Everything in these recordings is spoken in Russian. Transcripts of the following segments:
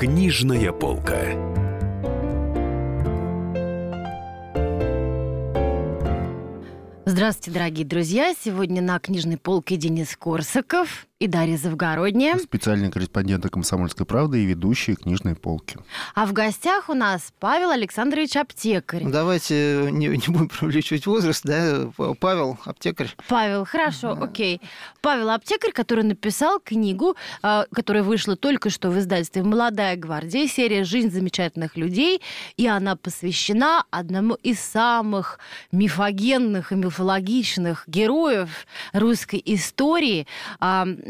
Книжная полка. Здравствуйте, дорогие друзья! Сегодня на книжной полке Денис Корсаков и Дарья Завгородняя. Специальный корреспондент «Комсомольской правды» и ведущие книжной полки. А в гостях у нас Павел Александрович Аптекарь. Давайте не, не будем привлечивать возраст, да? Павел Аптекарь. Павел, хорошо, да. окей. Павел Аптекарь, который написал книгу, а, которая вышла только что в издательстве «Молодая гвардия», серия «Жизнь замечательных людей», и она посвящена одному из самых мифогенных и мифологичных героев русской истории а, – Э,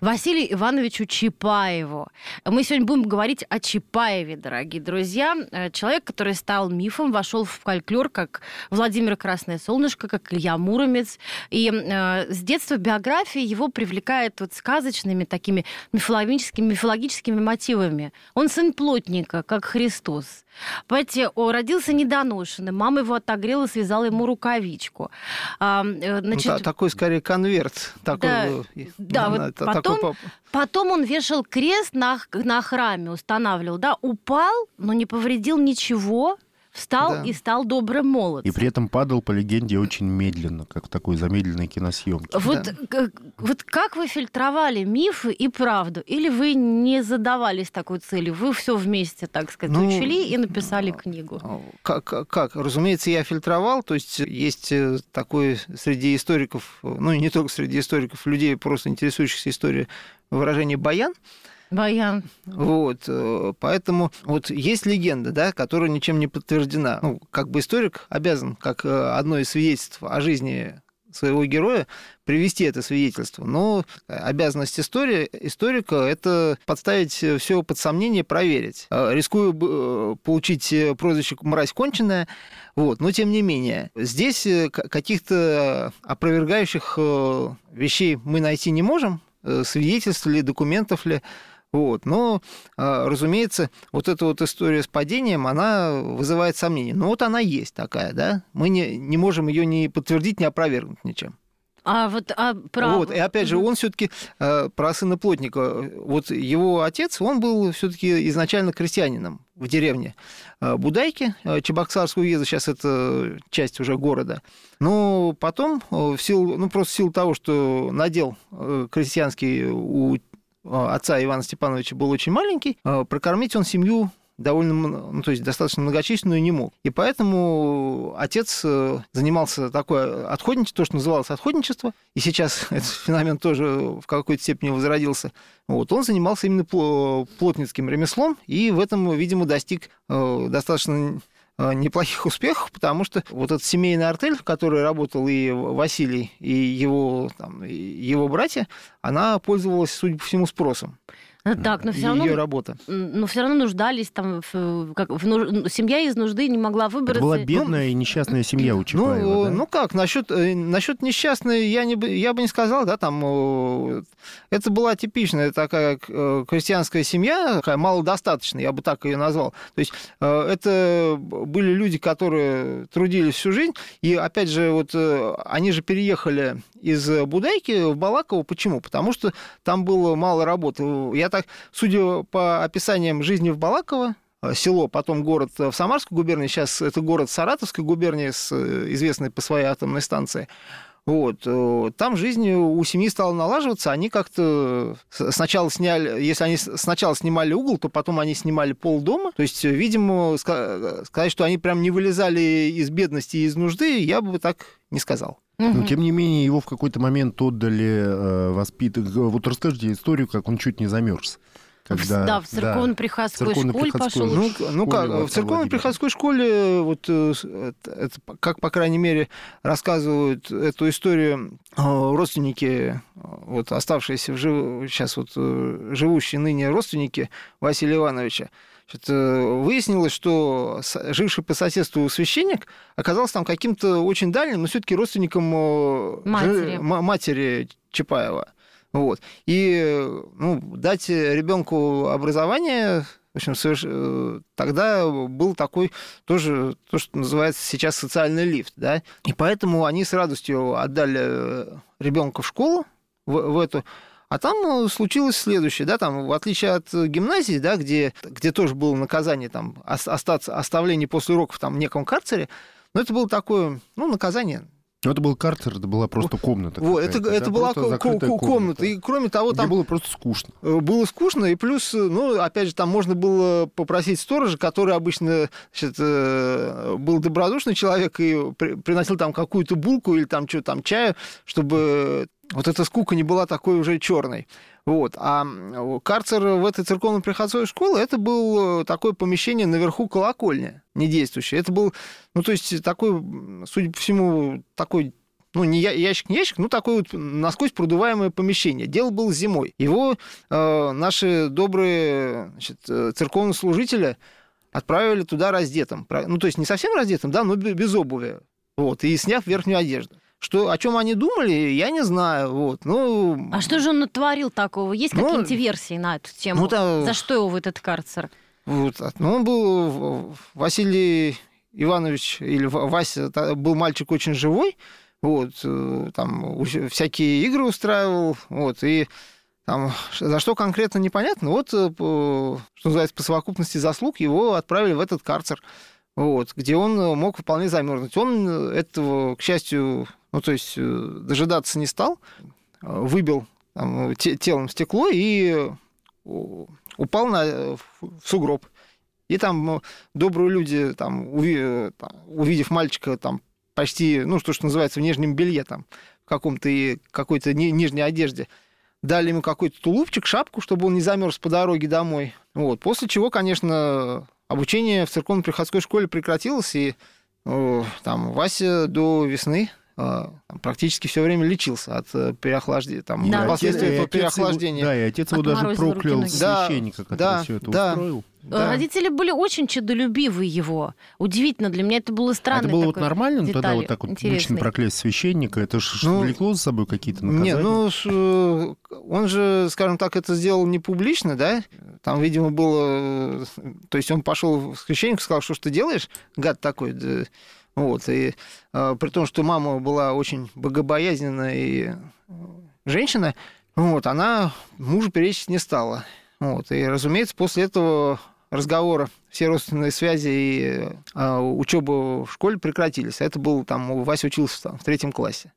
Василию Ивановичу Чапаеву. Мы сегодня будем говорить о Чапаеве, дорогие друзья. Э, человек, который стал мифом, вошел в фольклор, как Владимир Красное Солнышко, как Илья Муромец. И э, с детства биография его привлекает вот сказочными такими мифологическими, мифологическими мотивами. Он сын плотника, как Христос. Понимаете, родился недоношенным, мама его отогрела, связала ему рукавичку. А, э, ну значит, ну, такой скорее конверт. Такой, да, да вот это, потом, такой... потом он вешал крест на, на храме, устанавливал, да, упал, но не повредил ничего, встал да. и стал добрым молодцем. И при этом падал, по легенде, очень медленно, как в такой замедленной киносъемке. Вот, да. вот как вы фильтровали мифы и правду? Или вы не задавались такой целью? Вы все вместе, так сказать, ну, учли и написали книгу? Как, как? Разумеется, я фильтровал. То есть есть э, такой среди историков, ну и не только среди историков, людей, просто интересующихся историей, выражение «баян». Баян. Вот, э, поэтому вот есть легенда, да, которая ничем не подтверждена. Ну, как бы историк обязан, как э, одно из свидетельств о жизни своего героя привести это свидетельство. Но обязанность истории, историка – это подставить все под сомнение, проверить. Э, рискую получить прозвище «мразь конченая», вот, но тем не менее. Здесь каких-то опровергающих вещей мы найти не можем, свидетельств ли, документов ли, вот. Но, а, разумеется, вот эта вот история с падением, она вызывает сомнения. Но вот она есть такая, да? Мы не, не можем ее ни подтвердить, ни опровергнуть ничем. А вот а про... Вот, и опять же, он все-таки э, про сына плотника. Вот его отец, он был все-таки изначально крестьянином в деревне э, Будайки, Чебоксарского уезда, сейчас это часть уже города. Но потом, в силу, ну, просто в силу того, что надел крестьянский у отца Ивана Степановича был очень маленький, э, прокормить он семью довольно, ну, то есть достаточно многочисленную не мог. И поэтому отец э, занимался такое отходничество, то, что называлось отходничество, и сейчас этот феномен тоже в какой-то степени возродился. Вот, он занимался именно плотницким ремеслом, и в этом, видимо, достиг достаточно Э, неплохих успехов, потому что вот этот семейный артель, в которой работал и Василий, и его, там, и его братья, она пользовалась, судя по всему, спросом. Ну так, но все равно... Ее работа. Но все равно нуждались там, в, как, в, ну, семья из нужды не могла выбраться. Это была бедная ну, и несчастная семья у Чапаева, ну, да? ну как, насчет, э, насчет несчастной я, не, я бы не сказал, да, там, это была типичная такая э, крестьянская семья, такая малодостаточная, я бы так ее назвал. То есть э, это были люди, которые трудились всю жизнь, и опять же, вот они же переехали из Будайки в Балаково. Почему? Потому что там было мало работы. Я так, судя по описаниям жизни в Балаково, э, село, потом город в Самарской губернии, сейчас это город Саратовской губернии, э, известной по своей атомной станции. Вот. Э, там жизнь у семьи стала налаживаться, они как-то сначала сняли, если они сначала снимали угол, то потом они снимали пол дома. То есть, видимо, сказать, что они прям не вылезали из бедности и из нужды, я бы так не сказал. Но, тем не менее, его в какой-то момент отдали э, воспитанник. Вот расскажите историю, как он чуть не замерз. Когда, да, в церковно-приходской да, школе пошел. Ну, ну как, в церковно-приходской школе, вот, э, это, как, по крайней мере, рассказывают эту историю э, родственники, вот, оставшиеся в жив... сейчас вот э, живущие ныне родственники Василия Ивановича, выяснилось, что живший по соседству священник оказался там каким-то очень дальним, но все-таки родственником матери, матери Чапаева. Вот. И ну, дать ребенку образование, в общем, соверш... тогда был такой тоже то, что называется сейчас социальный лифт, да, и поэтому они с радостью отдали ребенка в школу в, в эту А там случилось следующее, да, там, в отличие от гимназии, да, где, где тоже было наказание, там, остаться, оставление после уроков там, в неком карцере, но это было такое, ну, наказание, ну, это был карцер, это была просто комната. Вот, это, это да, была ко- комната. комната. И кроме того, там... было просто скучно. Э, было скучно, и плюс, э, ну, опять же, там можно было попросить сторожа, который обычно значит, э, был добродушный человек и приносил там какую-то булку или там что там чаю, чтобы вот эта скука не была такой уже черной. Вот. А карцер в этой церковно-приходской школе это было такое помещение наверху колокольня, не действующее. Это был, ну, то есть такой, судя по всему, такой ну, не ящик, не ящик, ну, такое вот насквозь продуваемое помещение. Дело было зимой. Его э, наши добрые значит, э, церковнослужители отправили туда раздетым. Ну, то есть не совсем раздетым, да, но без обуви. Вот, и сняв верхнюю одежду. Что, о чем они думали, я не знаю. Вот. Ну, а что же он натворил такого? Есть ну, какие-нибудь версии на эту тему? Ну, да, За что его в этот карцер? Вот. Ну, он был Василий Иванович или Вася, был мальчик очень живой, вот, э, там всякие игры устраивал, вот, и там, за что конкретно непонятно, вот, э, что называется, по совокупности заслуг его отправили в этот карцер, вот, где он мог вполне замерзнуть. Он этого, к счастью, ну, то есть э, дожидаться не стал, выбил там, телом стекло и упал на, в сугроб. И там добрые люди, там, увидев мальчика там, почти, ну, что, что называется, в нижнем белье, там, в каком-то какой-то нижней одежде, дали ему какой-то тулупчик, шапку, чтобы он не замерз по дороге домой. Вот. После чего, конечно, обучение в церковно-приходской школе прекратилось, и там Вася до весны практически все время лечился от э, переохлаждения, там, да. последствий этого переохлаждения. Его, да, и отец его даже проклял священника, который да, все это да, устроил. Да. Родители были очень чудолюбивы его. Удивительно, для меня это было странно. это было вот нормально, ну, тогда вот так вот лично проклясть священника, это же ну, влекло за собой какие-то наказания? Нет, ну, он же, скажем так, это сделал не публично, да? Там, видимо, было... То есть он пошел в священник, сказал, что ж ты делаешь, гад такой, да, вот, и э, при том, что мама была очень богобоязненная и женщина, вот, она мужу перечить не стала. Вот, и, разумеется, после этого разговора все родственные связи и э, учеба в школе прекратились. Это был там, Вася учился там, в третьем классе.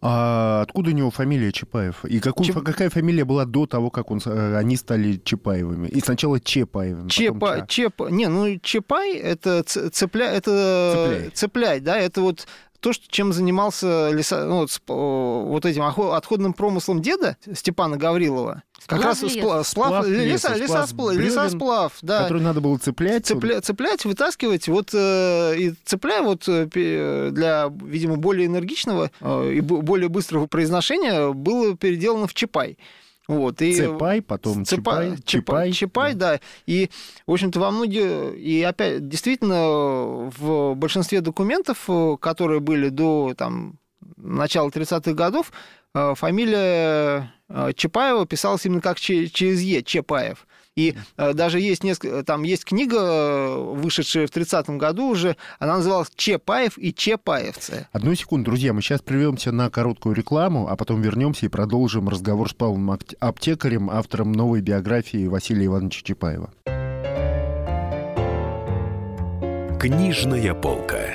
А откуда у него фамилия Чапаев? И какую, Чеп... какая фамилия была до того, как он, э, они стали Чапаевыми? И сначала Чепаевыми, Чепа, Чеп... Не, ну Чапай это цепля... это цепляй. цепляй, да, это вот то, что, чем занимался леса, ну, вот, вот этим отходным промыслом деда Степана Гаврилова. Как раз сплав, сплав, леса, леса, лесосплав, лесосплав, да. Который надо было цеплять. Цепля, цеплять, вытаскивать. Вот э, и цепляя вот э, для, видимо, более энергичного э, и более быстрого произношения было переделано в Чапай. Вот, и Цепай, потом Цепай, Чапай, Чапай, Чапай да. да. И, в общем-то, во многих... И опять, действительно, в большинстве документов, которые были до там, начала 30-х годов, э, фамилия э, Чапаева писалась именно как через Е, Чапаев. И э, даже есть несколько, там есть книга, э, вышедшая в 30-м году уже, она называлась «Чепаев и Чепаевцы». Одну секунду, друзья, мы сейчас прервемся на короткую рекламу, а потом вернемся и продолжим разговор с Павлом Аптекарем, автором новой биографии Василия Ивановича Чапаева. Книжная полка.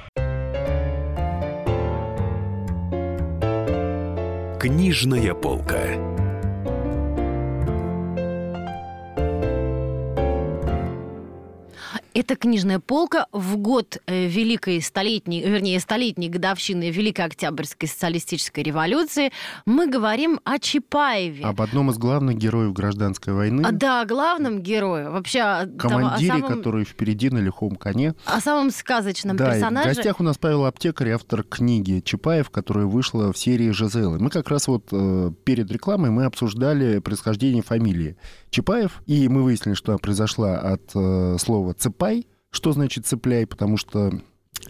Книжная полка. Это книжная полка в год э, Великой столетней, вернее, столетней годовщины Великой Октябрьской социалистической революции. Мы говорим о Чапаеве. Об одном из главных героев гражданской войны. А, да, главном герое. Вообще, а, там, Командире, о самом, который впереди на лихом коне. о самом сказочном Да, и в персонаже. гостях у нас Павел Аптекарь, автор книги Чапаев, которая вышла в серии «Жизелы». Мы как раз вот э, перед рекламой мы обсуждали происхождение фамилии Чапаев, и мы выяснили, что она произошла от э, слова «цепай». Что значит «цепляй»? Потому что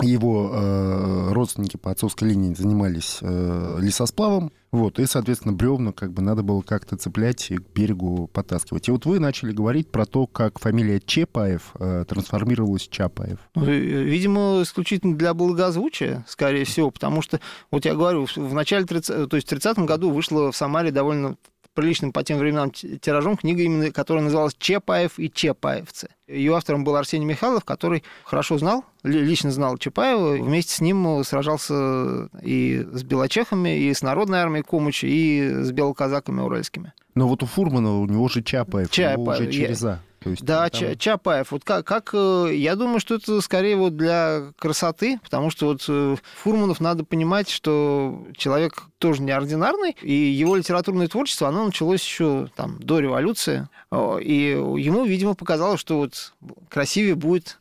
его э, родственники по отцовской линии занимались э, лесосплавом, вот, и, соответственно, бревна как бы надо было как-то цеплять и к берегу потаскивать. И вот вы начали говорить про то, как фамилия Чепаев э, трансформировалась в Чапаев. Ну, и, Видимо, исключительно для благозвучия, скорее всего, потому что, вот я говорю, в- начале 30, то есть в 30 году вышла в Самаре довольно приличным по тем временам ти- тиражом книга, именно которая называлась «Чапаев и Чапаевцы». Ее автором был Арсений Михайлов, который хорошо знал, ли- лично знал Чапаева. Вместе с ним сражался и с белочехами, и с Народной армией Комучи, и с белоказаками уральскими. Но вот у Фурмана у него же Чапаев, Чапаев, уже через «а». То есть Да, там- Ча- Чапаев. Вот как, как, э, я думаю, что это скорее вот для красоты, потому что вот э, Фурманов надо понимать, что человек тоже неординарный, и его литературное творчество, оно началось еще там до революции, и ему, видимо, показалось, что вот красивее будет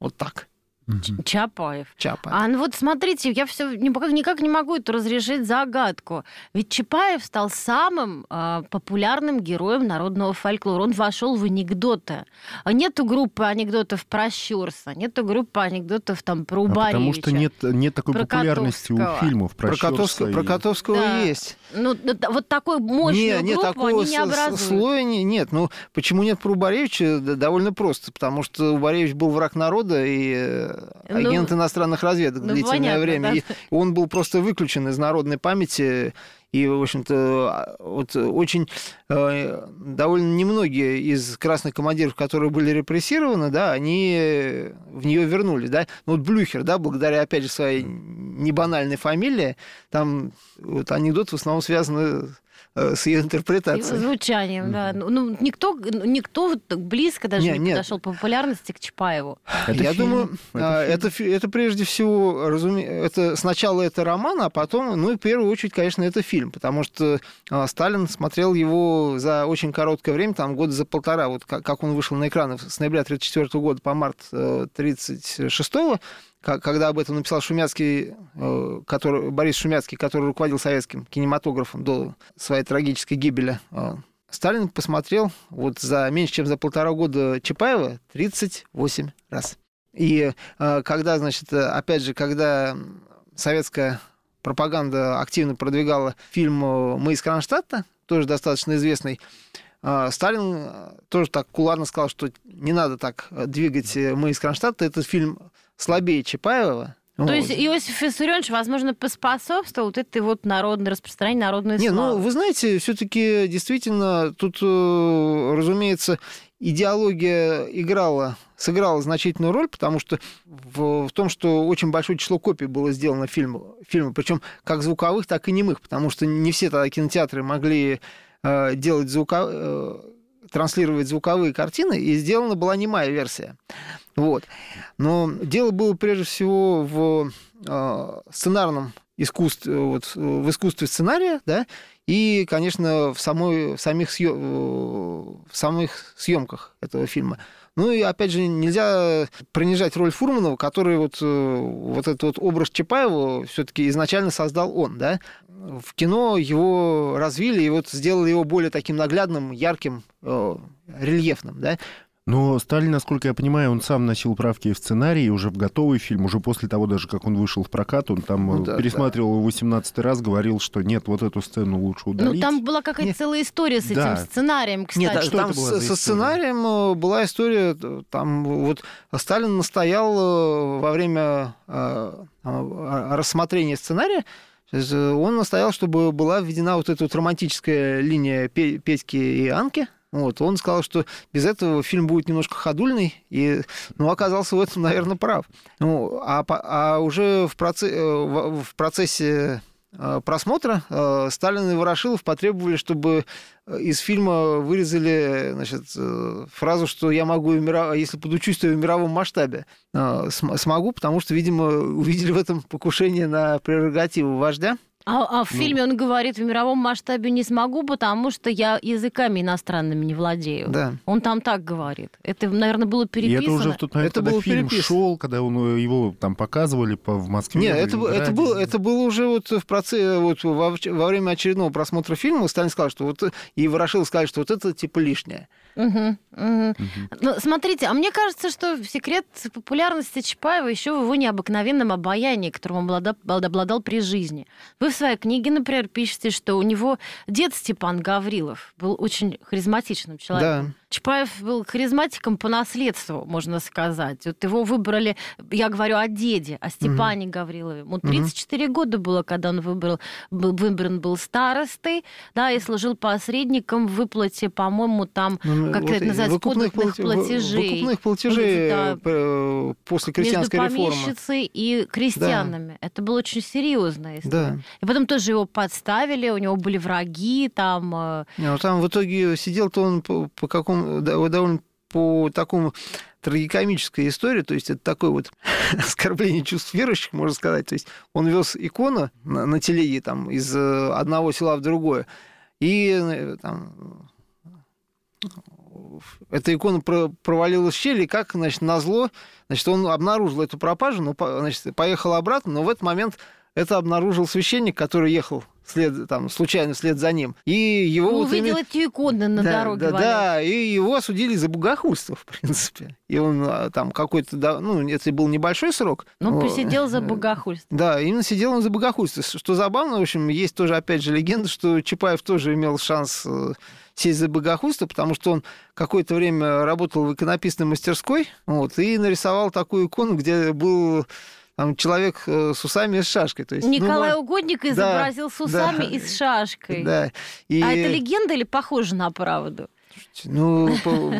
вот так, Мгм. Чапаев. Чапаев. А ну вот смотрите, я все никак, никак не могу эту разрешить загадку. Ведь Чапаев стал самым а, популярным героем народного фольклора. Он вошел в анекдоты. А Нету группы анекдотов про Щурса, нету группы анекдотов там про А Убаревича. потому что нет, нет такой Про популярности у Котовского. фильмов про, Про Котовского, Щерса про и- Котовского Да. есть. Ну, вот такой мощную не, нет, группу такого они не образуют. слоя не- нет. Ну, почему нет про Убаревича? Довольно просто. Потому что Убаревич был враг народа и э, Ну, агент иностранных разведок ну, длительное понятно, время. да. И он был просто выключен из народной памяти. И, в общем-то, вот очень э, довольно немногие из красных командиров, которые были репрессированы, да, они в нее вернули, да. Ну, вот Блюхер, да, благодаря, опять же, своей небанальной фамилии, там вот анекдоты в основном связаны э, с ее И интерпретацией. звучанием, да. Ну, ну, никто, ну, никто близко даже Не, не, нет. подошел по популярности к Чапаеву. Это Я фильм, думаю, это а, фильм. это, это прежде всего, разуме... это сначала это роман, а потом, ну и в первую очередь, конечно, это фильм, потому что а, Сталин смотрел его за очень короткое время, там года за полтора, вот как, как он вышел на экраны с ноября 1934 года по март 1936 когда об этом написал Шумяцкий, э, который, Борис Шумяцкий, который руководил советским кинематографом до своей трагической гибели, э, Сталин посмотрел вот за меньше, чем за полтора года Чапаева 38 раз. И э, когда, значит, опять же, когда советская пропаганда активно продвигала фильм «Мы из Кронштадта», тоже достаточно известный, Сталин тоже так куларно сказал, что не надо так двигать «Мы из Кронштадта», этот фильм слабее Чапаева. То Вот. есть Иосиф Виссарионович, возможно, поспособствовал вот этой вот народной распространению народной Не, ну, вы знаете, все-таки действительно тут, э, разумеется, идеология играла, сыграла значительную роль, потому что в, в том, что очень большое число копий было сделано фильма, фильма, причем как звуковых, так и немых, потому что не все тогда кинотеатры могли э, делать звука, э, транслировать звуковые картины, и сделана была немая версия. Вот. Но дело было прежде всего в э, сценарном искусстве, вот, в искусстве сценария, да, и, конечно, в, самой, в, самих, съё- э, в самых съемках этого фильма. Ну и, опять же, нельзя принижать роль Фурманова, который вот, э, вот этот вот образ Чапаева все-таки изначально создал он, да. В кино его развили и вот сделали его более таким наглядным, ярким, э, рельефным, да. Но Сталин, насколько я понимаю, он сам носил правки в сценарий уже в готовый фильм, уже после того даже, как он вышел в прокат, он там Ну э, да, пересматривал его 18 раз, говорил, что нет, вот эту сцену лучше Ну, удалить. там была какая-то Нет. целая история с этим Да. сценарием, кстати. Нет, что там с- со сценарием э, была история, э, там вот Сталин настоял во время рассмотрения сценария, он настоял, чтобы была введена вот эта вот романтическая линия Пе- Петьки и Анки. Вот, он сказал, что без этого фильм будет немножко ходульный, и, ну, оказался в этом, наверное, прав. Ну, а, а уже в, проце- э, в процессе э, просмотра э, Сталин и Ворошилов потребовали, чтобы из фильма вырезали значит, фразу, что я могу, если подучусь, то в мировом масштабе смогу, потому что, видимо, увидели в этом покушение на прерогативу вождя. А, а в ну, фильме он говорит, в мировом масштабе не смогу, потому что я языками иностранными не владею. Да. Он там так говорит. Это, наверное, было переписано. И это уже в тот момент, это когда фильм переписано. шел, когда он, э, его там показывали по, в Москве. Нет, это, это, было, это было уже вот в процессе, вот во, во время очередного просмотра фильма Сталин сказал, что вот, и Ворошилов сказал, что вот это типа лишнее. Угу, угу. Ну, смотрите, а мне кажется, что секрет популярности Чапаева еще в его необыкновенном обаянии, которым он обладал, обладал при жизни. Вы в своей книге, например, пишете, что у него дед Степан Гаврилов был очень харизматичным человеком. Чапаев был харизматиком по наследству, можно сказать. Вот его выбрали, я говорю о деде, о Степане угу. Гаврилове. Ему 34 угу. года было, когда он выбрал, был, выбран был старостой, да, и служил посредником в выплате, по-моему, там, ну, как вот это называется, выкупных платежей. Выкупных платежей да, э, после крестьянской между реформы. помещицей и крестьянами. Да. Это было очень серьезная история. Да. И потом тоже его подставили, у него были враги, там... Э, Не, ну, там в итоге сидел-то он по, по какому довольно по такому трагикомической истории, то есть это такое вот оскорбление чувств верующих, можно сказать. То есть он вез икону на, на телеге там, из э, одного села в другое, и э, там, эта икона провалилась в щель, и как, значит, назло, значит, он обнаружил эту пропажу, но, значит, поехал обратно, но в этот момент это обнаружил священник, который ехал след, там, случайно вслед за ним. И его ну, вот увидел именно... эти иконы на да, дороге. Да, да, и его осудили за богохульство, в принципе. И он а, там какой-то, да, ну, это был небольшой срок. Ну, но... посидел за богохульство. Да, именно сидел он за богохульство. Что забавно, в общем, есть тоже, опять же, легенда, что Чапаев тоже имел шанс э, сесть за богохульство, потому что он какое-то время работал в иконописной мастерской, вот, и нарисовал такую икону, где был там человек э, с усами и с шашкой. То есть, ну, Николай ну, Угодник изобразил да, с усами да, и с шашкой. Да. И... А это легенда или похоже на правду? Ну, то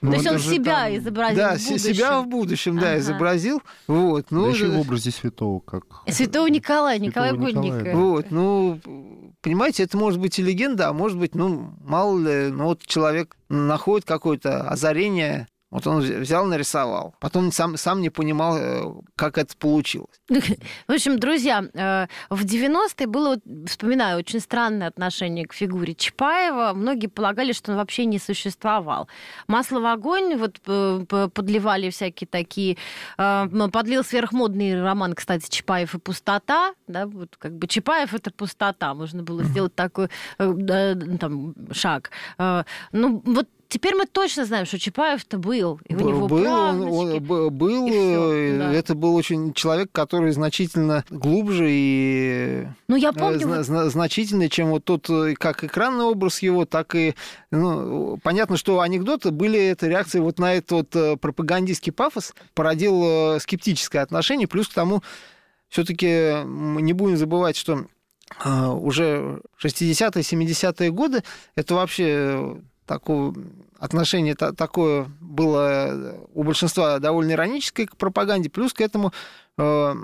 есть он себя изобразил Да, себя в будущем, да, изобразил. Вот, ну, еще в образе святого как. Святого Николая, Николая Годника. Вот, ну, понимаете, это может быть и легенда, а может быть, ну, мало ли, ну, вот человек находит какое-то озарение, вот он взял, нарисовал. Потом сам, сам не понимал, э, как это получилось. В общем, друзья, э, в 90-е было, вспоминаю, очень странное отношение к фигуре Чапаева. Многие полагали, что он вообще не существовал. Масло в огонь вот э, подливали всякие такие... Подлил сверхмодный роман, кстати, Чапаев и пустота. Да, вот как бы Чапаев — это пустота. Можно было сделать такой там, шаг. Ну, вот Теперь мы точно знаем, что Чапаев-то был. И у него был, он, он, был, э, да. это был очень человек, который значительно глубже и ну, я помню, зна- значительный, чем вот тот, э, как экранный образ его, так и... Ну, понятно, что анекдоты были это реакцией вот на этот вот э, пропагандистский пафос, породил скептическое отношение, плюс к тому, все-таки мы не будем забывать, что уже 60-е, 70-е годы это вообще такое отношение такое было у большинства довольно ироническое к пропаганде. Плюс к этому э,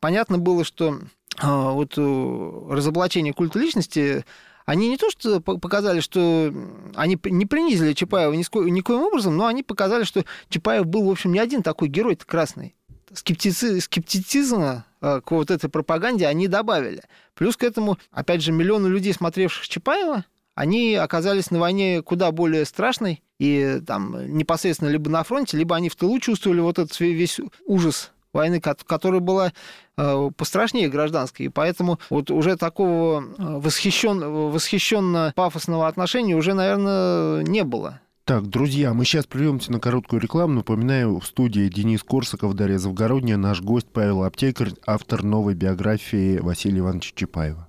понятно было, что э, вот разоблачение культа личности они не то что показали, что они не принизили Чапаева никоим образом, но они показали, что Чапаев был, в общем, не один такой герой красный. Скептици, скептицизма э, к вот этой пропаганде они добавили. Плюс к этому, опять же, миллионы людей, смотревших Чапаева, они оказались на войне куда более страшной, и там непосредственно либо на фронте, либо они в тылу чувствовали вот этот весь ужас войны, которая была э, пострашнее гражданской. И поэтому вот уже такого э, восхищен, восхищенно-пафосного отношения уже, наверное, не было. Так, друзья, мы сейчас прервемся на короткую рекламу. Напоминаю, в студии Денис Корсаков, Дарья Завгородняя, наш гость Павел Аптекарь, автор новой биографии Василия Ивановича Чапаева.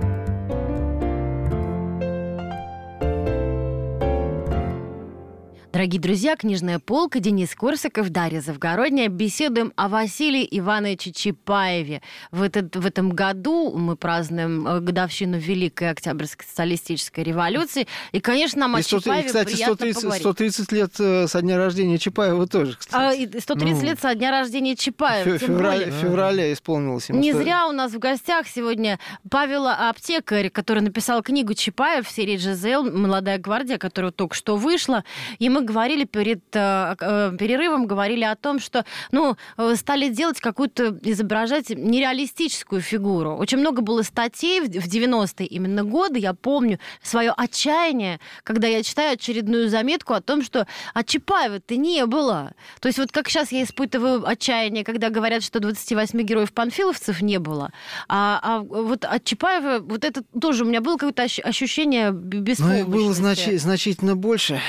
Дорогие друзья, книжная полка, Денис Корсаков, Дарья Завгородняя. Беседуем о Василии Ивановиче Чапаеве. В, этот, в этом году мы празднуем э, годовщину Великой Октябрьской социалистической революции. И, конечно, нам И о 100 Чапаеве кстати, приятно 130, поговорить. 130 лет э, со дня рождения Чапаева тоже, А, кстати. и 130 Ну, лет со дня рождения В Чапаева. тем феврале, в феврале исполнилось ему. Не сто- зря у нас в гостях сегодня Павел Аптекарь, который написал книгу Чапаев в серии «Жизел. Молодая гвардия», которая только что вышла. И мы говорили перед э, э, перерывом, говорили о том, что ну, э, стали делать какую-то, изображать нереалистическую фигуру. Очень много было статей в в 90-е именно годы. Я помню свое отчаяние, когда я читаю очередную заметку о том, что а Чапаева-то не было. То есть вот как сейчас я испытываю отчаяние, когда говорят, что 28 героев-панфиловцев не было. А, а вот от Чапаева, вот это тоже у меня было какое-то ощ- ощущение б- Ну, беспомощности. их было значи- значительно больше.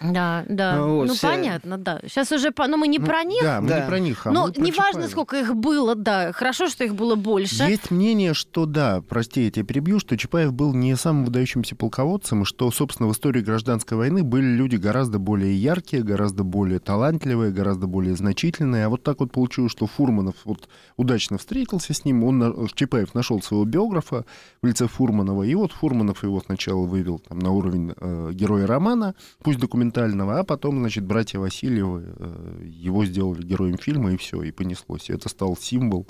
Да, да. Ну, вот, ну, вся- понятно, да. Сейчас уже, по- ну, мы не Ну, про них, Да, мы Да. не про них, а но про неважно, сколько их было, да. Хорошо, что их было больше. Есть мнение, что да, прости, я тебя перебью, что Чапаев был не самым выдающимся полководцем, и что, собственно, в истории гражданской войны были люди гораздо более яркие, гораздо более талантливые, гораздо более значительные. А вот так вот получилось, что Фурманов вот удачно встретился с ним, он, Чапаев нашел своего биографа в лице Фурманова, и вот Фурманов его сначала вывел там, на уровень э, героя романа, пусть документального, а потом, значит, братья Васильевы э, его сделали героем фильма, и все, и понеслось. И это стал символ.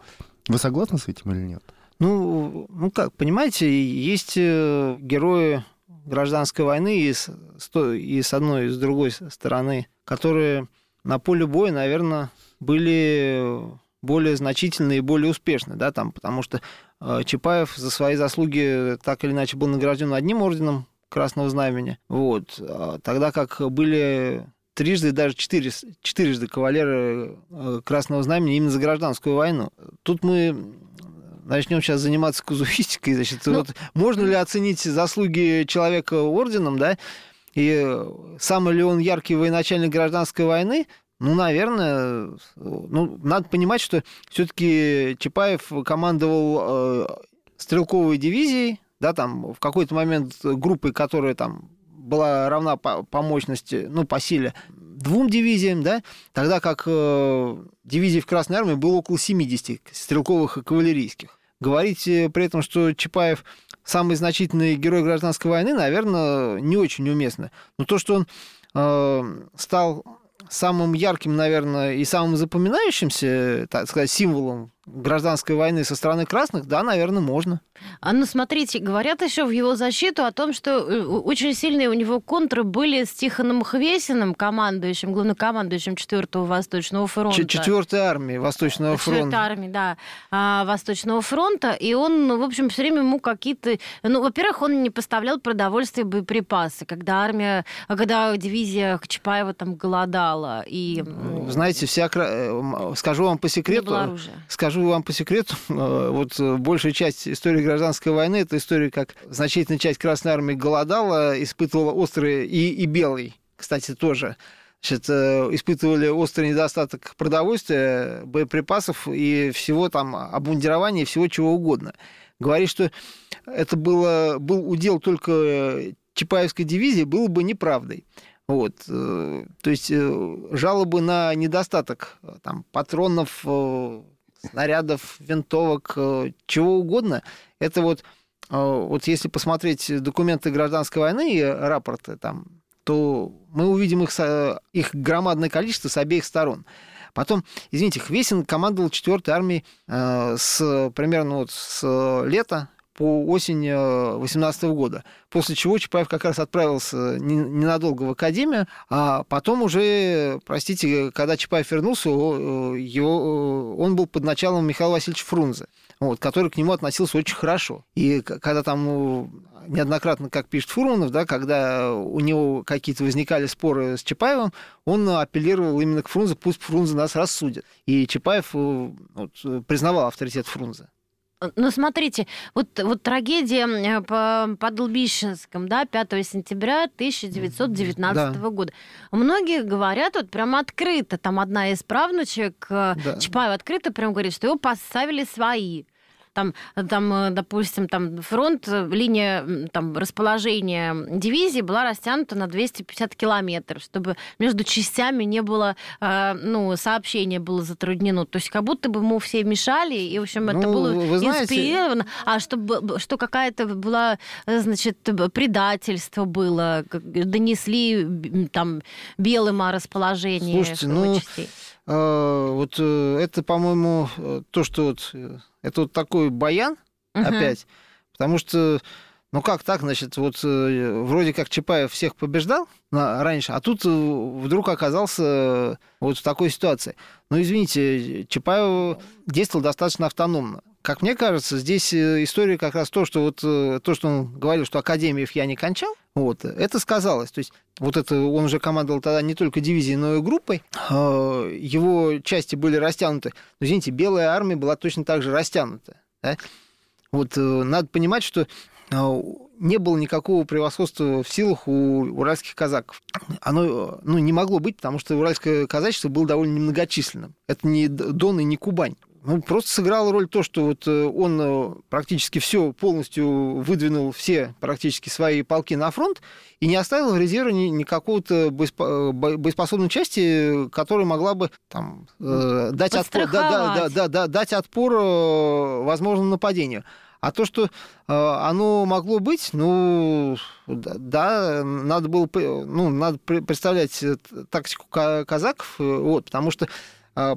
Вы согласны с этим или нет? Ну, ну как, понимаете, есть э, герои гражданской войны и с, и с одной, и с другой стороны, которые на поле боя, наверное, были более значительны и более успешны, да, там, потому что э, Чапаев за свои заслуги так или иначе был награжден одним орденом Красного Знамени, вот, а тогда как были трижды, даже четыре, четырежды кавалеры э, Красного Знамени именно за гражданскую войну. Тут мы начнем сейчас заниматься казуистикой, значит, Ну, вот можно ли оценить заслуги человека орденом, да, и самый ли он яркий военачальник гражданской войны, ну, наверное, ну, надо понимать, что все-таки Чапаев командовал э, стрелковой дивизией, да, там в какой-то момент группой, которая там была равна по, по мощности, ну, по силе двум дивизиям, да, тогда как э, дивизий в Красной Армии было около 70 стрелковых и кавалерийских. Говорить э, при этом, что Чапаев самый значительный герой гражданской войны, наверное, не очень уместно. Но то, что он э, стал самым ярким, наверное, и самым запоминающимся, так сказать, символом гражданской войны со стороны красных, да, наверное, можно. А ну смотрите, говорят еще в его защиту о том, что э, очень сильные у него контры были с Тихоном Хвесиным, командующим, главнокомандующим 4-го Восточного фронта. Четвертая армия Восточного Четвёртой фронта. армии, да, а, Восточного фронта, и он, ну, в общем, все время ему какие-то... Ну, во-первых, он не поставлял продовольствие и боеприпасы, когда армия, когда дивизия Чапаева там голодала, и... Знаете, вся, э, скажу вам по секрету, оружия. Скажу вам по секрету, э, вот э, большая часть истории гражданской войны это история, как значительная часть Красной Армии голодала, испытывала острые и, и белый, кстати, тоже. Значит, э, испытывали острый недостаток продовольствия, боеприпасов и всего там обмундирования, и всего чего угодно. Говорить, что это было, был удел только Чапаевской дивизии, было бы неправдой. Вот, то есть жалобы на недостаток там, патронов, снарядов, винтовок, э, чего угодно, это вот, э, вот если посмотреть документы гражданской войны и рапорты там, то мы увидим их, их громадное количество с обеих сторон. Потом, извините, Хвесин командовал 4-й армией э, с примерно вот с лета по осень 18 года. После чего Чапаев как раз отправился не- ненадолго в академию, а потом уже, простите, когда Чапаев вернулся, э, его, э, он был под началом Михаила Васильевича Фрунзе, вот, который к нему относился очень хорошо. И когда там неоднократно, как пишет Фурманов, да, когда у него какие-то возникали споры с Чапаевым, он апеллировал именно к Фрунзе, пусть Фрунзе нас рассудит. И Чапаев э, вот, признавал авторитет Фрунзе. Ну, смотрите, вот, вот трагедия э, по, под Лбищенском, да, 5 сентября 1919 да. года. Многие говорят вот прямо открыто, там одна из правнучек э, да. Чапаева открыто прям говорит, что его поставили свои там, там, э, допустим, там фронт, э, линия там, расположения дивизии была растянута на 250 километров, чтобы между частями не было, э, ну, сообщение было затруднено. То есть как будто бы мы все мешали, и, в общем, ну, это было вы знаете... а чтобы, что какая-то была, значит, предательство было, донесли там белым о расположении Слушайте, ну, частей. Э, вот э, это, по-моему, э, то, что вот это вот такой баян угу. опять, потому что ну как так, значит, вот вроде как Чапаев всех побеждал раньше, а тут вдруг оказался вот в такой ситуации. Ну, извините, Чапаев действовал достаточно автономно. Как мне кажется, здесь история как раз то, что вот то, что он говорил, что академиев я не кончал, вот, это сказалось. То есть вот это он уже командовал тогда не только дивизией, но и группой. Его части были растянуты. Но, извините, Белая армия была точно так же растянута. Да? Вот э, надо понимать, что не было никакого превосходства в силах у уральских казаков. Оно ну, не могло быть, потому что уральское казачество было довольно немногочисленным. Это не Дон и не Кубань ну, просто сыграл роль то, что вот э, он э, практически все полностью выдвинул все практически свои полки на фронт и не оставил в резерве ни, никакого-то э, боеспособной части, которая могла бы там, э, дать, отпор, да, да, да, да, да, дать отпор возможному нападению. А то, что э, оно могло быть, ну, да, надо было, ну, надо представлять тактику казаков, вот, потому что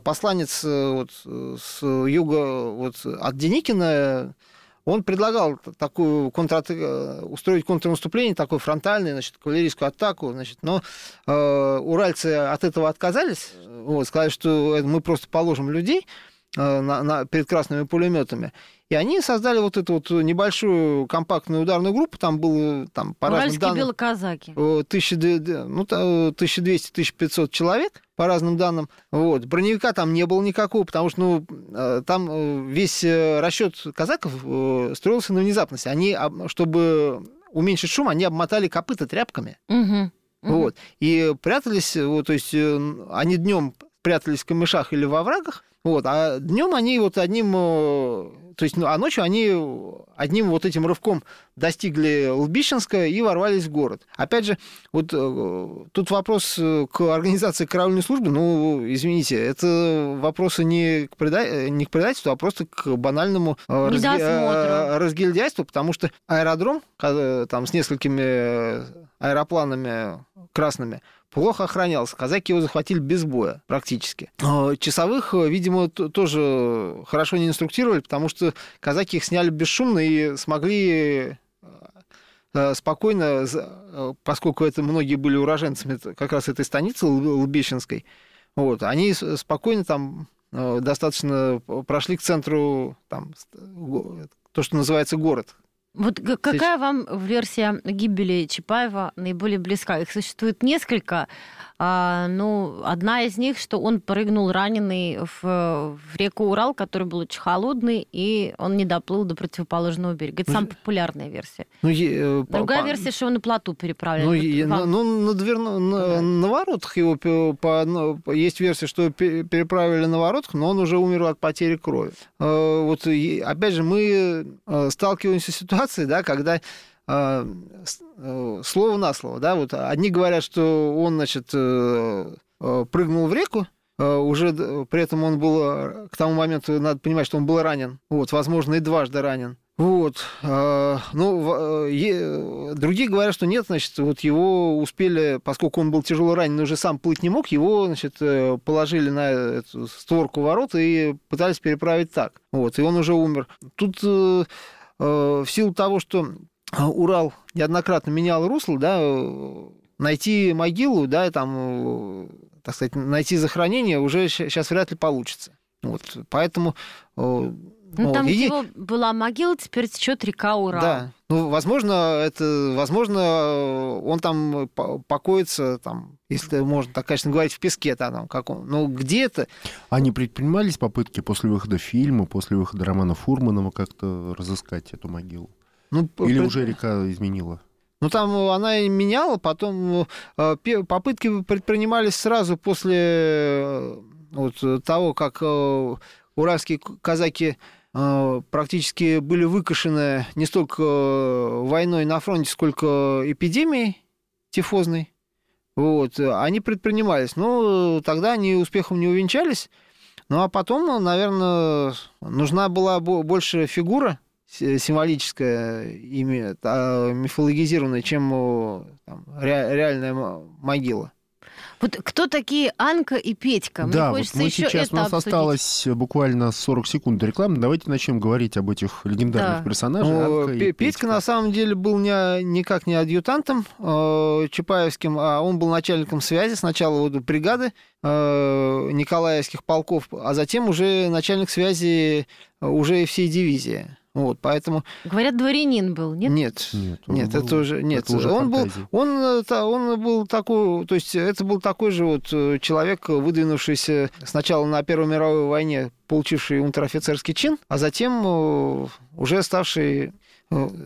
посланец э, вот, с юга вот, от Деникина, он предлагал такую контр... Э, устроить контрнаступление, такое фронтальное, значит, кавалерийскую атаку, значит, но э, уральцы от этого отказались, вот, сказали, что мы просто положим людей э, на, на, перед красными пулеметами. И они создали вот эту вот небольшую компактную ударную группу, там было там, по разным данным... белоказаки. 1200, ну, 1200-1500 человек, по разным данным. Вот. Броневика там не было никакого, потому что ну, э, там э, весь э, расчет казаков строился на внезапности. Они, чтобы уменьшить шум, они обмотали копыта тряпками. Угу. Вот. И прятались, вот, то есть они днем прятались в камышах или во врагах, вот, а днем они вот одним, э, то есть, ну, а ночью они одним вот этим рывком достигли Лбищенска и ворвались в город. Опять же, вот э, тут вопрос э, к организации караульной службы, ну, извините, это вопросы не к, преда... не к предательству, а просто к банальному разги... разгильдяйству, потому что аэродром там с несколькими аэропланами красными плохо охранялся. Казаки его захватили без боя практически. Часовых, видимо, тоже хорошо не инструктировали, потому что казаки их сняли бесшумно и смогли э, спокойно, э, поскольку это многие были уроженцами как раз этой станицы Лбещинской, вот, они спокойно там э, достаточно прошли к центру, там, то, что называется город, вот какая вам версия гибели Чапаева наиболее близка? Их существует несколько. А, ну, одна из них, что он прыгнул раненый в, в реку Урал, который был очень холодный, и он не доплыл до противоположного берега. Это ну, самая популярная версия. Ну, е, Другая по, версия, что он на плоту переправляли. Ну, е, ну, ну, на, дверно, на, да. на воротах его по, ну, есть версия, что переправили на воротах, но он уже умер от потери крови. А, вот опять же, мы э, сталкиваемся с ситуацией, да, когда э, слово на слово, да, вот одни говорят, что он, значит, э, э, прыгнул в реку, уже при этом он был, к тому моменту, надо понимать, что он был ранен, вот, возможно, и дважды ранен. Вот. Ну, другие говорят, что нет, значит, вот его успели, поскольку он был тяжело ранен, уже сам плыть не мог, его, значит, положили на эту створку ворот и пытались переправить так. Вот, и он уже умер. Тут в силу того, что а, Урал неоднократно менял русло, да, найти могилу, да, там, так сказать, найти захоронение уже сейчас вряд ли получится. Вот, поэтому Ну, Вот. там, И- где его была могила, теперь течет река Урал. Да. Ну, возможно, это, возможно, он там по- покоится, там, если можно так, конечно, говорить, в песке там, каком. Ну, где это? А не предпринимались попытки после выхода фильма, после выхода романа Фурманова как-то разыскать эту могилу? Ну, Или пред- уже река изменила? Ну, там она и меняла, потом э, пе- попытки предпринимались сразу после э, вот того, как э, уральские казаки э, практически были выкашены не столько э, войной на фронте, сколько эпидемией тифозной. Вот, э, они предпринимались. Ну, тогда они успехом не увенчались. Ну, а потом, наверное, нужна была бо- больше фигура с- символическая, ими, та, мифологизированная, чем там, ре- реальная могила. Вот кто такие Анка и Петька? Мне да, вот хочется мы еще сейчас, это у нас обсудить. осталось буквально 40 секунд до рекламы. Давайте начнем говорить об этих легендарных Да. персонажей. Ну, Анка и Пе- Петька на самом деле был не, никак не адъютантом э, Чапаевским, а он был начальником связи сначала вот бригады э, Николаевских полков, а затем уже начальник связи э, уже и всей дивизии. Вот, поэтому Говорят, дворянин был, нет? нет, Нет, он нет, был- это уже нет, это уже он был он э, он был такой, то есть это был такой же вот э, человек, выдвинувшийся сначала на Первой мировой войне, получивший унтер-офицерский чин, а затем э, уже ставший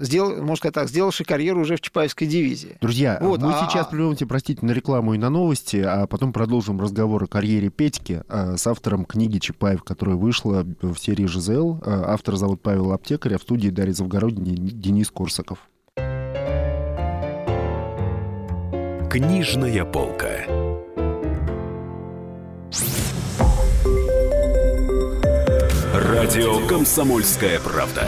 сделал, можно сказать так, сделавший карьеру уже в Чапаевской дивизии. Друзья, Вот, мы а- сейчас прервемся, простите, на рекламу и на новости, а потом продолжим разговор о карьере Петьки а, с автором книги Чапаев, которая вышла в серии «ЖЗЛ». А, Автор зовут Павел Аптекарь, а в студии Дарья Завгородний, Денис Корсаков. Книжная полка. Радио «Комсомольская правда».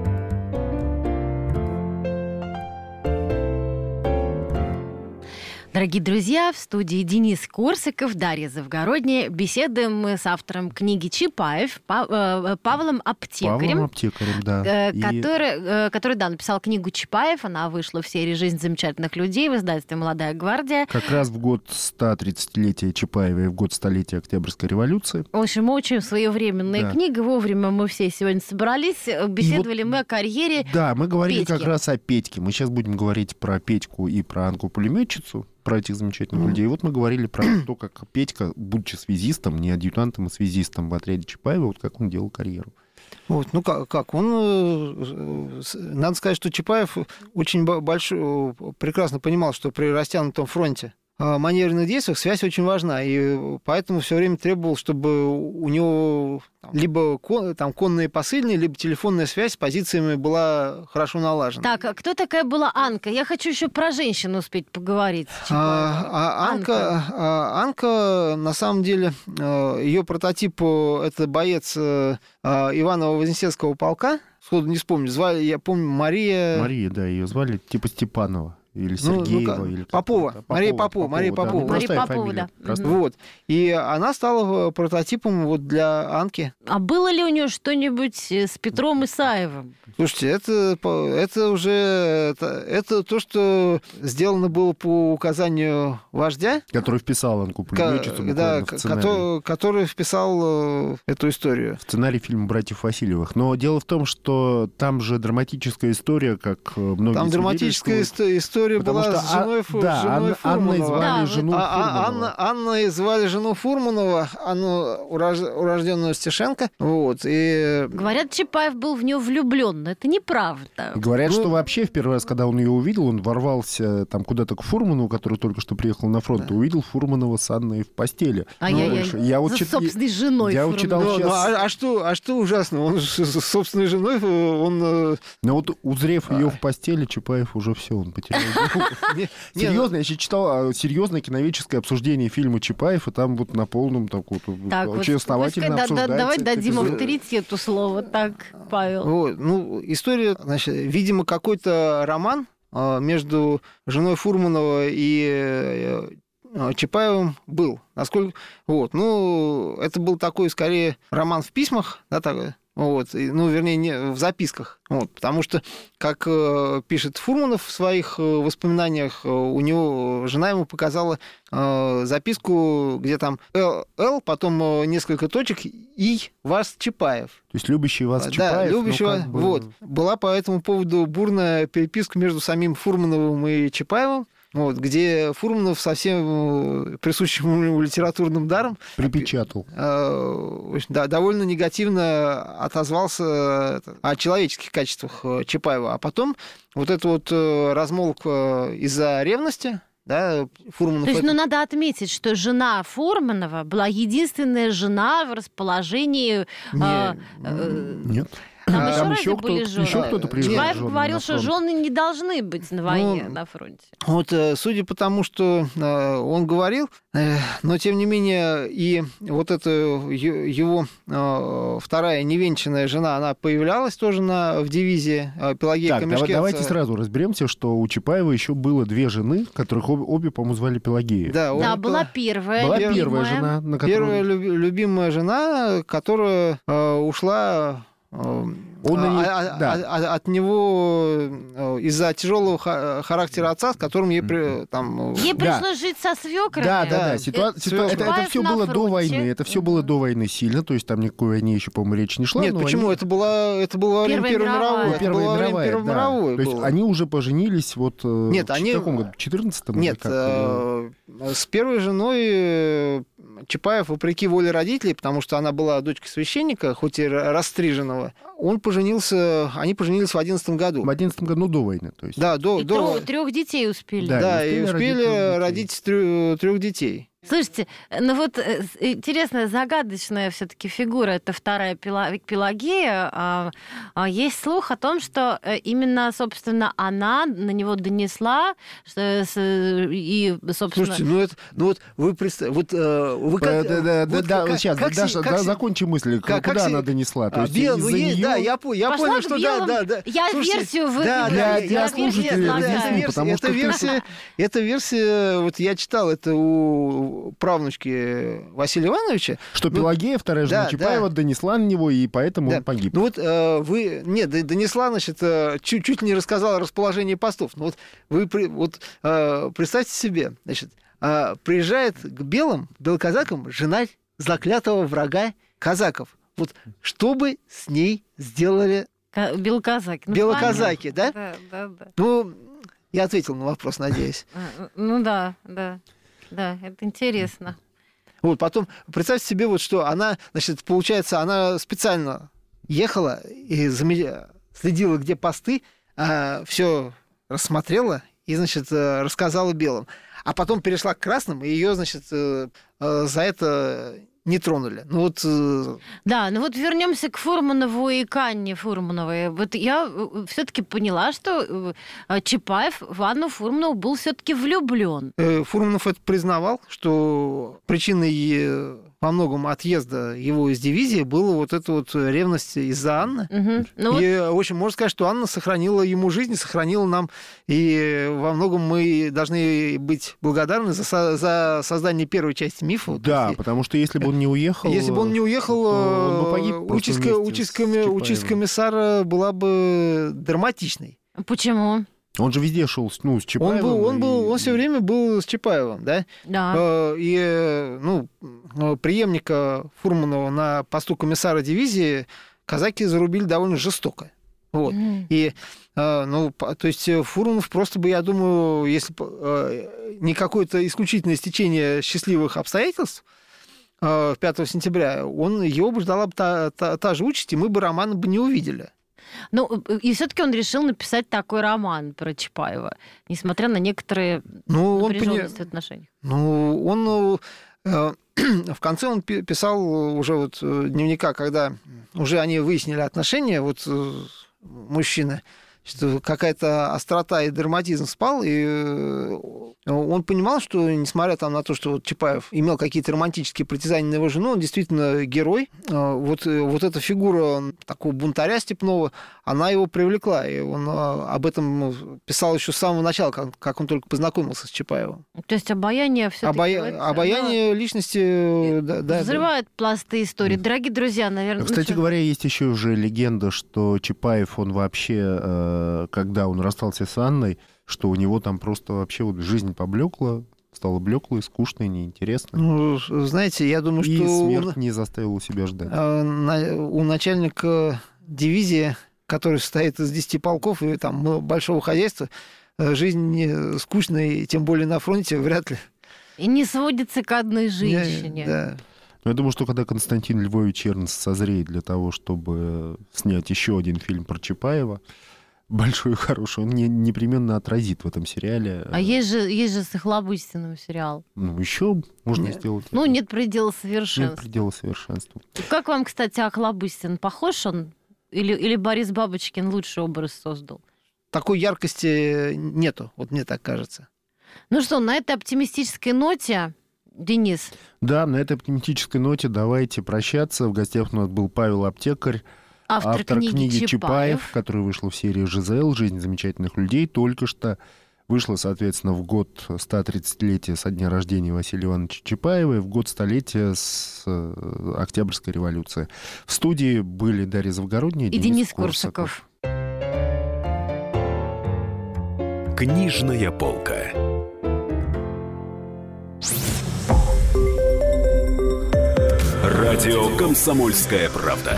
Дорогие друзья, в студии Денис Корсаков, Дарья Завгородняя. Беседуем мы с автором книги Чапаев Па- э, Павлом Аптекарем. Павлом Аптекарем, да. э, И- который, э, который, да, написал книгу Чапаев. Она вышла в серии «Жизнь замечательных людей» в издательстве «Молодая гвардия». Как раз в год 130-летия Чапаева и в год столетия Октябрьской революции. В общем, очень своевременная Да. книга. Вовремя мы все сегодня собрались. э, Беседовали мы о карьере. Да, мы говорили Петьки. как раз о Петьке. Мы сейчас будем говорить про Петьку и про Анку пулеметчицу, про этих замечательных людей. И вот мы говорили про то, как Петька, будучи связистом, не адъютантом, а связистом в отряде Чапаева, вот как он делал карьеру. Вот, ну как, как? Он, э, с- надо сказать, что Чапаев очень бо- большой, прекрасно понимал, что при растянутом фронте э, маневренных действиях связь очень важна, и поэтому все время требовал, чтобы у него там, либо кон- там, конные посыльные, либо телефонная связь с позициями была хорошо налажена. Так, а кто такая была Анка? Я хочу еще про женщину успеть поговорить. с Чапаевым. А, а Анка, а, Анка, на самом деле, ее прототип э, это боец э, а, Иваново-Вознесенского полка. Сходу не вспомню. Звали, я помню, Мария. Мария, да, ее звали типа Степанова или Э. Ну, ну, Сергеева. или Попова. это. Мария Попова, Мария да, Попова. ну, Мария Попова, фамилия, да. простая. Вот. И она стала э, прототипом вот для Анки. А было ли у нее что-нибудь э, с Петром Исаевым? Слушайте, это, это уже это, это то, что сделано было по указанию вождя, Который вписал Анку пулеметчицу да, который, который вписал э, эту историю. в сценарий фильма «Братьев Васильевых». Но дело в том, что там же драматическая история, как многие Там драматическая свидетельствуют. Ист- история Потому была что, с женой, а, Фу- да, женой Анной Фурманова. звали Да, жену А- а- Фурманова. Анна, Анной звали жену Фурманова, Анну урож- урожденную Стешенко. Вот, и Говорят, Чапаев был в нее влюблен. но Это неправда. Говорят, Ну- что вообще в первый раз, когда он ее увидел, он ворвался там куда-то к Фурману, который только что приехал на фронт, и увидел Фурманова с Анной в постели. Ай-яй-яй. Ну, я вот За чит- собственной женой. я вот читал Фурманова. Ну, ну, сейчас- а, а что, а что ужасно? Он же с собственной женой, он... э, Но вот узрев А. ее в постели, Чапаев уже все, он потерял ну, Серьезно, я сейчас читал а, серьезное киноведческое обсуждение фильма Чапаев, и там вот на полном так вот очень основательно обсуждается. Давай дадим авторитету слово. Так, Павел. Вот, ну, история, значит, видимо, какой-то роман а, между женой Фурманова и э, э, Чапаевым был. Насколько... Вот, ну, это был такой, скорее, роман в письмах, да, такой, вот, и, ну, вернее, не, в записках. Вот, потому что, как э, пишет Фурманов в своих э, воспоминаниях, э, у него жена ему показала э, записку, где там Л, потом э, несколько точек, и вас Чапаев. То есть любящий вас Да, Чапаев, ну, любящего. как бы- Вот. Была по этому поводу бурная переписка между самим Фурмановым и Чапаевым, вот, где Фурманов со всем э, присущим ему литературным даром Припечатал. э, да, довольно негативно отозвался э, о человеческих качествах э, Чапаева. А потом вот эта вот э, размолвка из-за ревности, да, Фурманов... То есть, это- ну, надо отметить, что жена Фурманова была единственная жена в расположении... Не, а, э, Нет. Там А, еще Там разве еще жены? еще кто-то приезжал. Чапаев с женами говорил, что жены не должны быть на войне, Ну, на фронте. Вот, э, судя по тому, что э, он говорил, э, но тем не менее и вот эта его э, вторая невенчанная жена, она появлялась тоже на, в дивизии э, Пелагея Так, Камешкевца. давайте сразу разберемся, что у Чапаева еще было две жены, которых обе, обе, по-моему, звали Пелагея. Да, Да, была первая. Была первая первая любимая. жена, на которую... первая люб- любимая жена, которая э, ушла э, Он а- и- а- да. а- а- от него э, из-за тяжелого ха- характера отца, с которым ей при- там э, Ей Да. пришлось жить со свекрами. Да, да, Да. Ситуа- э, ситуа- это, это все было до фронте. войны. Это все было до войны сильно. То есть там никакой войне еще, по-моему, речи не шла. Нет, почему? они- Это была, это была во время Первая Первой мировая. мировой. Это Первая было время мировая, Первой да. мировой То есть было. они уже поженились вот Нет, в они- каком году? 14 Нет, э, с первой женой Чапаев, вопреки воле родителей, потому что она была дочкой священника, хоть и ра- расстриженного, он поженился, они поженились в 11 году. В 11 году, ну, до войны. То есть. Да, до, И до- трех детей успели. Да, да, и и успели родить родить трех детей. Слушайте, ну вот э, интересная, загадочная все-таки фигура, это вторая Пела- Пелагея. А, а Есть слух о том, что э, именно, собственно, она на него донесла, что, и, собственно... Слушайте, ну это, ну вот вы представьте, вот э, вы как, Э, Да, да, да, вот да, как- сейчас, как Даша, как да, закончи мысль. как- Куда как она донесла? То А, есть бел- ну, есть, неё- да, я, по- я понял, что белым. да, да, да. Я Слушайте, версию вы- да, да, я- слушателей я- эта версия- потому что версия, эта версия, вот я читал это у правнучки Василия Ивановича. Что Ну, Пелагея, вторая жена да, Чапаева, да. донесла на него, и поэтому Да. он погиб. Ну вот э, вы, нет, донесла, значит, э, чуть, чуть ли не рассказала расположение постов. Ну вот вы вот э, представьте себе, значит, э, приезжает к белым, белоказакам, жена заклятого врага казаков. Вот что бы с ней сделали Ка- Белоказаки. Ну, белоказаки, да? понятно. Да, да, да. Ну, я ответил на вопрос, надеюсь. А, Ну да, да. Да, это интересно. Вот, потом, представьте себе, вот что она, значит, получается, она специально ехала и заме- следила, где посты, все рассмотрела и, значит, э, рассказала белым. А потом перешла к красным, и ее, значит, э, э, за это не тронули. Ну вот, э, Да, ну вот вернемся к Фурманову и к Анне Фурмановой. Вот я все-таки поняла, что э, Чапаев в Анну Фурманову был все-таки влюблен. э, Фурманов это признавал, что причиной э, во многом отъезда его из дивизии была вот эта вот ревность из-за Анны. Ну, вот, и, в общем, можно сказать, что Анна сохранила ему жизнь, сохранила нам, и во многом мы должны быть благодарны за, со- за создание первой части мифа. Вот, Да, есть, потому что если бы он не уехал... если бы он не уехал, он бы погиб э, комиссара была бы драматичной. почему? Он же везде шел с- ну, с Он Чапаевым. был, он и- был, он все время был с Чапаевым, да? Да. Э, И ну, э, преемника Фурманова на посту комиссара дивизии казаки зарубили довольно жестоко. Вот. Мгм. И, э, ну, то есть Фурманов просто бы, я думаю, если бы не какое-то исключительное стечение счастливых обстоятельств э, 5 сентября, он, его бы ждала бы та, та, та же участь, и мы бы романа бы не увидели. Ну, э, и все-таки он решил написать такой роман про Чапаева, несмотря на некоторые Ну, он, напряженности в отношениях. Ну, он э, в конце он пи- писал уже вот э, дневника, когда уже они выяснили отношения, вот мужчины что какая-то острота и драматизм спал, и э, он понимал, что, несмотря там на то, что вот Чапаев имел какие-то романтические притязания на его жену, он действительно герой. Э, вот, э, вот эта фигура такого бунтаря степного, она его привлекла, и он об этом писал еще с самого начала, как, как он только познакомился с Чапаевым. То есть обаяние все Обая... Обаяние личности... Да, взрывает да. пласты истории. Дорогие друзья, наверное... Кстати ну, говоря, есть еще уже легенда, что Чапаев, он вообще Э, когда он расстался с Анной, что у него там просто вообще вот жизнь поблекла, стала блеклой, скучной, неинтересной. Ну, знаете, я думаю, И что... И смерть не заставила себя ждать. Э, у начальника дивизии, который состоит из 10 полков и там большого хозяйства, э, жизнь не скучная, тем более на фронте, вряд ли. И не сводится к одной женщине. Да. Но я думаю, что когда Константин Львович Чернс созреет для того, чтобы снять еще один фильм про Чапаева, большой и хороший, он не, непременно отразит в этом сериале. А есть же, есть же с Охлобыстиным сериал. Ну, еще можно нет. сделать. Ну, нет предела совершенства. Нет предела совершенства. Как вам, кстати, Охлобыстин? Похож он? Или, или Борис Бабочкин лучший образ создал? Такой яркости нету, вот мне так кажется. Ну что, на этой оптимистической ноте Денис. Да, на этой оптимистической ноте давайте прощаться. В гостях у нас был Павел Аптекарь, Автор, автор книги, книги Чапаев. Чапаев, которая вышла в серии «ЖЗЛ. Жизнь замечательных людей», только что вышла, соответственно, в год 130-летия со дня рождения Василия Ивановича Чапаева и в год столетия с э, Октябрьской революции. В студии были Дарья Завгородняя и, и Денис, Денис Корсаков. Книжная полка. Радио «Комсомольская правда».